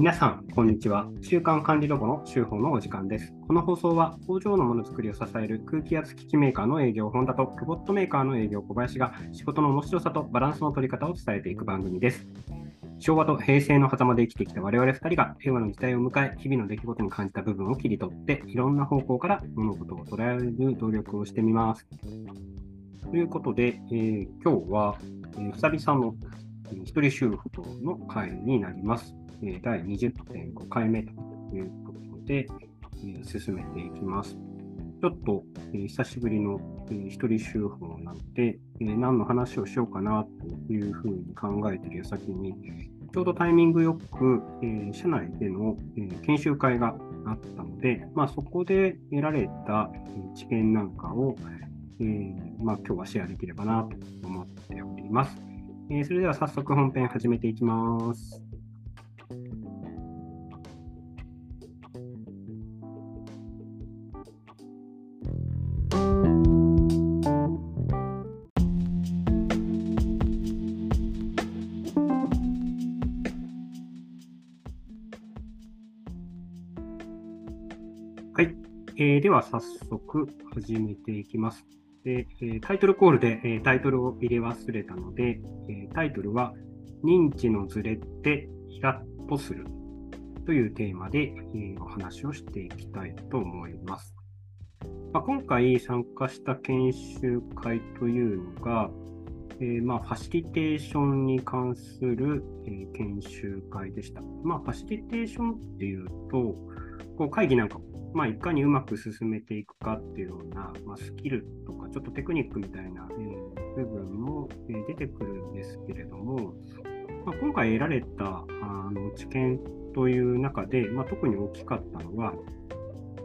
皆さん、こんにちは。週間管理ロボの週報のお時間です。この放送は工場のものづくりを支える空気圧機器メーカーの営業本田とロボットメーカーの営業小林が仕事の面白さとバランスの取り方を伝えていく番組です。昭和と平成の狭間で生きてきた我々2人が平和の時代を迎え、日々の出来事に感じた部分を切り取って、いろんな方向から物事を捉える努力をしてみます。ということで、えー今日は、えー久々の一人収録の回になります。え第20.5回目ということで、え進めていきます。ちょっと、え久しぶりの、えー一人集報なので、え何の話をしようかなというふうに考えている矢先に、ちょうどタイミングよく、え社内での、え研修会があったので、まあ、そこで得られた、えー知見なんかを、えーまあ、今日はシェアできればなと思っております。えーそれでは早速本編始めていきます。えーでは早速始めていきます。でえタイトルコールで、えタイトルを入れ忘れたので、えタイトルは認知のズレってイラッとするというテーマで、えお話をしていきたいと思います。まあ、今回参加した研修会というのが、えーまあ、ファシリテーションに関する、え研修会でした。まあ、ファシリテーションっていうと、こう会議なんか、まあ、いかにうまく進めていくかっていうような、まあ、スキルとか、ちょっとテクニックみたいな、えー部分も、えー出てくるんですけれども、まあ、今回得られたあの知見という中で、まあ、特に大きかったのは、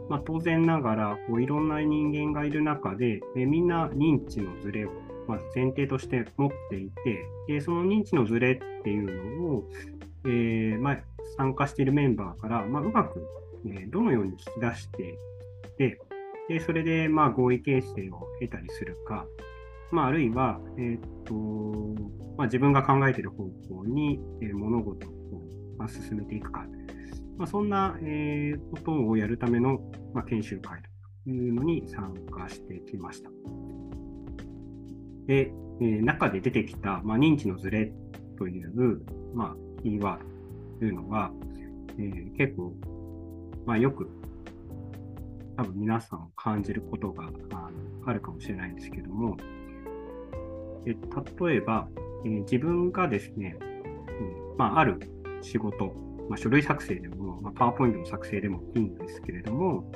まあ、当然ながらこういろんな人間がいる中で、えーみんな認知のズレをまず前提として持っていて、でその認知のズレっていうのを、えまあ、参加しているメンバーから、まあ、うまく、えどのように聞き出していって、でそれでまあ合意形成を得たりするか、まあ、あるいは、えーっとまあ、自分が考えている方向に、え物事を、まあ、進めていくか、まあ、そんな、えことをやるための、まあ、研修会というのに参加してきました。で、えー中で出てきた、まあ、認知のズレという、まあ、キーワードというのは、えー結構、まあ、よく多分皆さん感じることがああるかもしれないんですけども、え例えば、えー自分がですね、うんまあ、ある仕事、まあ、書類作成でも、まあ、パワーポイントの作成でもいいんですけれども、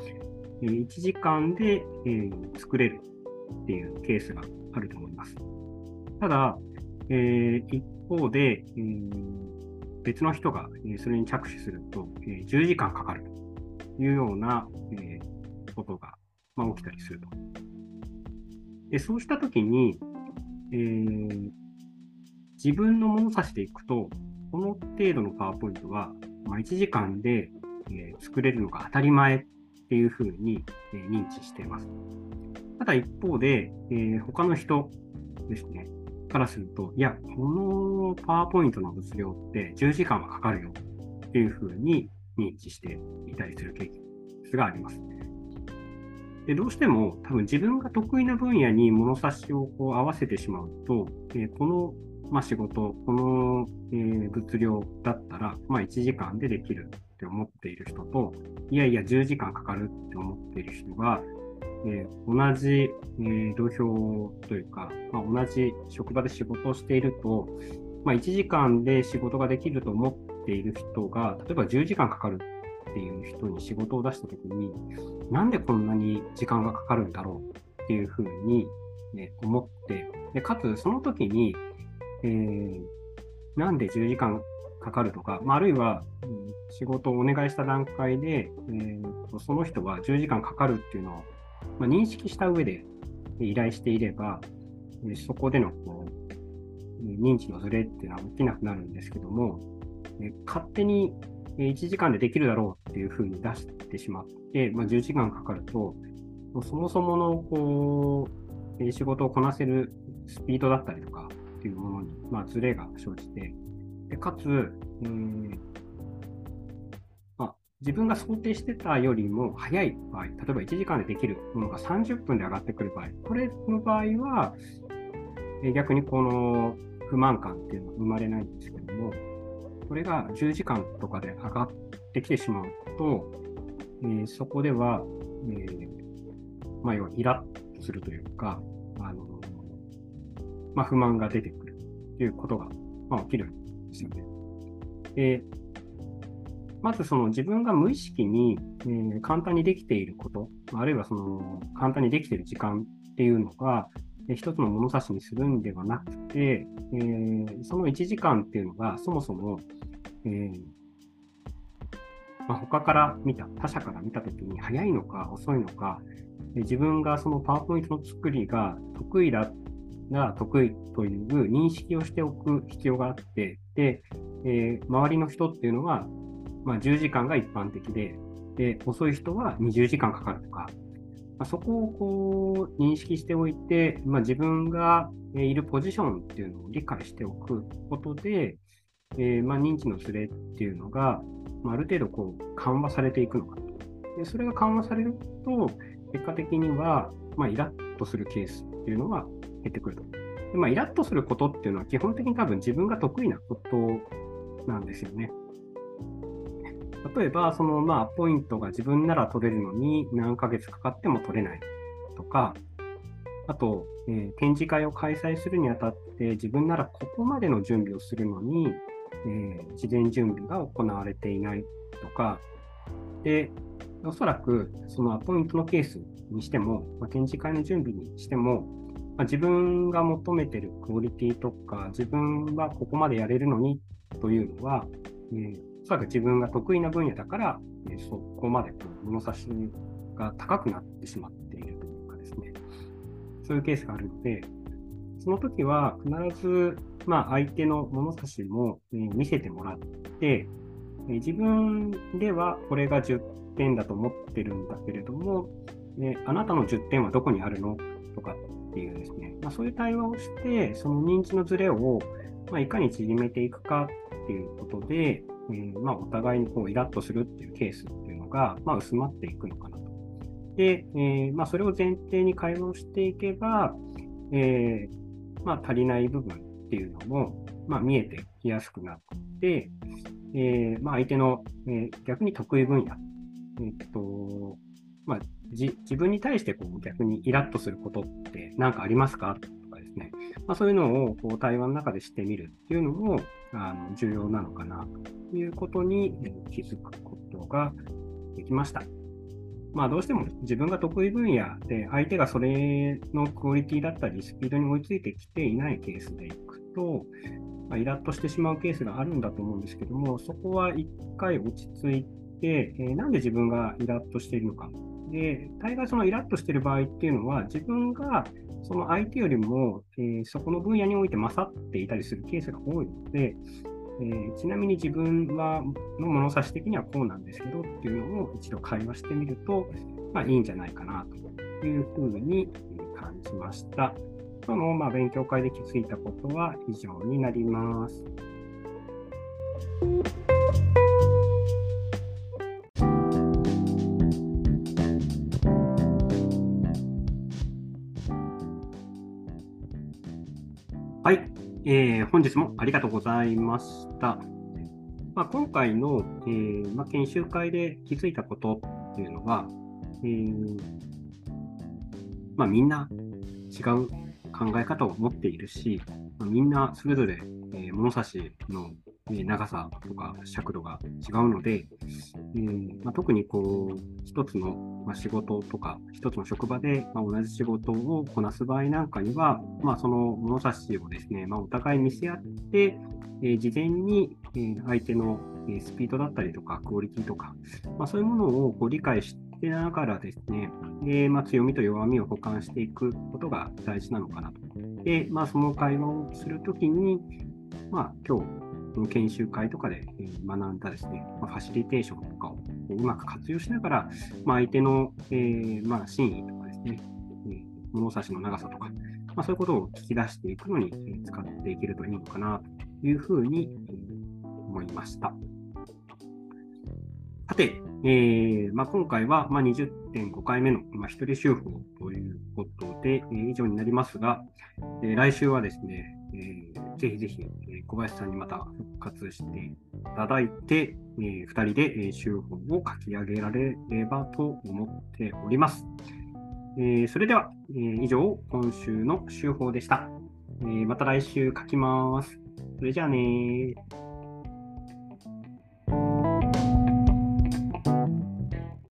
えー1時間で、えー作れるっていうケースがあると思います。ただ、えー一方で、え別の人が、それに着手すると、え10時間かかるいうような、えーことが、まあ、起きたりすると。でそうしたときに、えー自分の物差しでいくと、この程度のパワーポイントは、まあ、1時間で、えー作れるのが当たり前っていうふうに、えー認知しています。ただ一方で、えー他の人ですね、からすると、いや、このパワーポイントの物量って10時間はかかるよっていうふうに認知していたりするケースがあります。でどうしても多分自分が得意な分野に物差しをこう合わせてしまうと、えこの、まあ、仕事、この、えー物量だったら、まあ、1時間でできるって思っている人と、いやいや10時間かかるって思っている人が、え同じ、えー土俵というか、まあ、同じ職場で仕事をしていると、まあ、1時間で仕事ができると思っている人が、例えば10時間かかるっていう人に仕事を出したときに、なんでこんなに時間がかかるんだろうっていうふうに、ね、思って、でかつその時に、えーなんで10時間かかるとか、まあ、あるいは、うん仕事をお願いした段階で、えーその人は10時間かかるっていうのを、まあ、認識した上で依頼していれば、そこでのこう認知のズレっていうのは起きなくなるんですけども、勝手に1時間でできるだろうっていうふうに出してしまって、まあ、10時間かかると、そもそものこう、仕事をこなせるスピードだったりとかっていうものに、まあ、ズレが生じて、でかつ、えー自分が想定してたよりも早い場合、例えば1時間でできるものが30分で上がってくる場合、これの場合は、逆にこの不満感っていうのは生まれないんですけども、これが10時間とかで上がってきてしまうと、えー、そこでは、えー、まあ、要はイラッとするというか、あのまあ、不満が出てくるということが、まあ、起きるんですよね。でまずその自分が無意識に、えー、簡単にできていること、あるいはその簡単にできている時間っていうのが、一つの物差しにするんではなくて、えー、その1時間っていうのがそもそも、えーまあ、他から見た、他者から見たときに早いのか遅いのか、自分がそのパワーポイントの作りが得意だが得意という認識をしておく必要があって、で、えー、周りの人っていうのはまあ、10時間が一般的で、で遅い人は20時間かかるとか、まあ、そこをこう認識しておいて、まあ、自分がいるポジションっていうのを理解しておくことで、えー、まあ、認知のズレっていうのが、まあ、る程度こう緩和されていくのかと。でそれが緩和されると、結果的には、ま、イラッとするケースっていうのは減ってくると。でまあ、イラッとすることっていうのは基本的に多分自分が得意なことなんですよね。例えば、そのまあポイントが自分なら取れるのに何ヶ月かかっても取れないとか、あと、えー、展示会を開催するにあたって自分ならここまでの準備をするのに、えー、事前準備が行われていないとか、で、おそらくそのアポイントのケースにしても、まあ、展示会の準備にしても、まあ、自分が求めてるクオリティとか、自分はここまでやれるのにというのは、えー、そらく自分が得意な分野だから、えそこまでこう物差しが高くなってしまっているというかですね、そういうケースがあるので、その時は必ず、まあ、相手の物差しも、え見せてもらって、え自分ではこれが10点だと思ってるんだけれども、えあなたの10点はどこにあるのとかっていうですね、まあ、そういう対話をして、その認知のズレを、まあ、いかに縮めていくかっていうことで、えー、まあ、お互いにこうイラッとするっていうケースっていうのが、まあ、薄まっていくのかなと。で、えー、まあ、それを前提に会話をしていけば、えー、まあ、足りない部分っていうのも、まあ、見えてきやすくなって、えーまあ、相手の、え、逆に得意分野、えっとまあ、自分に対してこう逆にイラッとすることって何かありますか？ですね、まあ、そういうのをこう対話の中でしてみるっていうのもあの重要なのかなということに気づくことができました。まあ、どうしても自分が得意分野で相手がそれのクオリティだったりスピードに追いついてきていないケースでいくと、まあ、イラッとしてしまうケースがあるんだと思うんですけども、そこは一回落ち着いて、えー、なんで自分がイラッとしているのか。で、大概そのイラッとしている場合っていうのは、自分がその相手よりも、えー、そこの分野において勝っていたりするケースが多いので、えー、ちなみに自分はの物差し的にはこうなんですけどっていうのを一度会話してみると、まあ、いいんじゃないかなというふうに感じました。その、まあ、勉強会で気づいたことは以上になります。はい、えー、本日もありがとうございました。まあ、今回の、えーまあ、研修会で気づいたことっていうのは、えーまあ、みんな違う考え方を持っているし、まあ、みんなそれぞれ、えー、物差しの長さとか尺度が違うので、えーまあ、特にこう一つの、ま、仕事とか一つの職場で、ま、同じ仕事をこなす場合なんかには、まあ、その物差しをですね、まあ、お互い見せ合って、え、事前に、え、相手のスピードだったりとかクオリティとか、まあ、そういうものをこう理解してながらですね、えーまあ、強みと弱みを補完していくことが大事なのかなと。で、まあ、その会話をするときに、まあ、今日研修会とかで学んだですね、ファシリテーションとかをうまく活用しながら、まあ、相手の、えー、まあ、真意とかですね、物差しの長さとか、まあ、そういうことを聞き出していくのに使っていけるといいのかなというふうに思いました。さて、えーまあ、今回は、まあ、20.5回目の、まあ、一人修法ということで、えー以上になりますが、えー来週はですね、えーぜひぜひ、えー小林さんにまた復活していただいて、えー、2人で、えー修法を書き上げられればと思っております。えーそれでは、えー以上、今週の週報でした。えーまた来週書きます。それじゃあねー。